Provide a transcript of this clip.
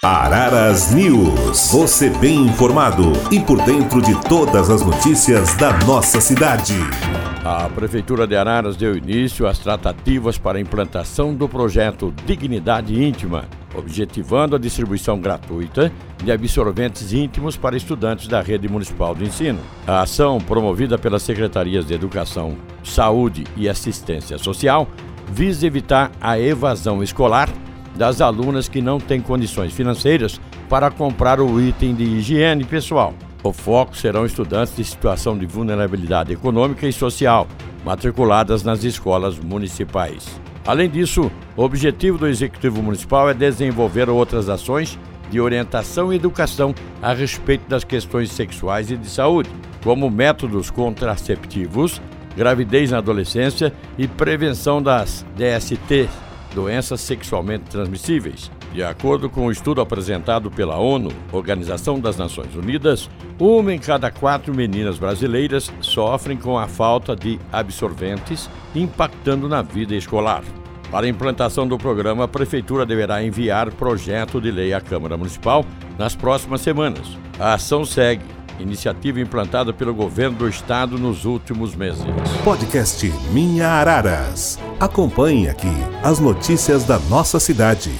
Araras News. Você bem informado e por dentro de todas as notícias da nossa cidade. A Prefeitura de Araras deu início às tratativas para a implantação do projeto Dignidade Íntima, objetivando a distribuição gratuita de absorventes íntimos para estudantes da rede municipal de ensino. A ação, promovida pelas Secretarias de Educação, Saúde e Assistência Social, visa evitar a evasão escolar das alunas que não têm condições financeiras para comprar o item de higiene pessoal. O foco serão estudantes de situação de vulnerabilidade econômica e social, matriculadas nas escolas municipais. Além disso, o objetivo do Executivo Municipal é desenvolver outras ações de orientação e educação a respeito das questões sexuais e de saúde, como métodos contraceptivos, gravidez na adolescência e prevenção das DST, doenças sexualmente transmissíveis. De acordo com o um estudo apresentado pela ONU, Organização das Nações Unidas, uma em cada quatro meninas brasileiras sofrem com a falta de absorventes, impactando na vida escolar. Para a implantação do programa, a Prefeitura deverá enviar projeto de lei à Câmara Municipal nas próximas semanas. A ação segue iniciativa implantada pelo governo do estado nos últimos meses. Podcast Minha Araras. Acompanhe aqui as notícias da nossa cidade.